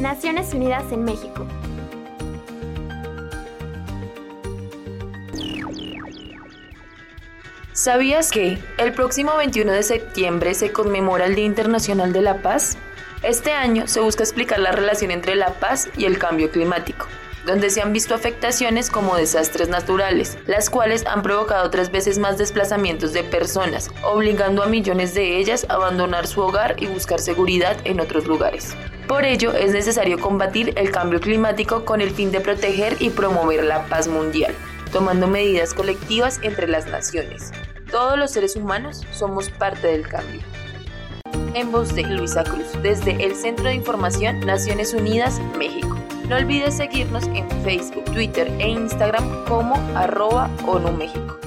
Naciones Unidas en México. ¿Sabías que el próximo 21 de septiembre se conmemora el Día Internacional de la Paz? Este año se busca explicar la relación entre la paz y el cambio climático donde se han visto afectaciones como desastres naturales, las cuales han provocado tres veces más desplazamientos de personas, obligando a millones de ellas a abandonar su hogar y buscar seguridad en otros lugares. Por ello, es necesario combatir el cambio climático con el fin de proteger y promover la paz mundial, tomando medidas colectivas entre las naciones. Todos los seres humanos somos parte del cambio. En voz de Luisa Cruz, desde el Centro de Información Naciones Unidas, México. No olvides seguirnos en Facebook, Twitter e Instagram como arroba ONU México.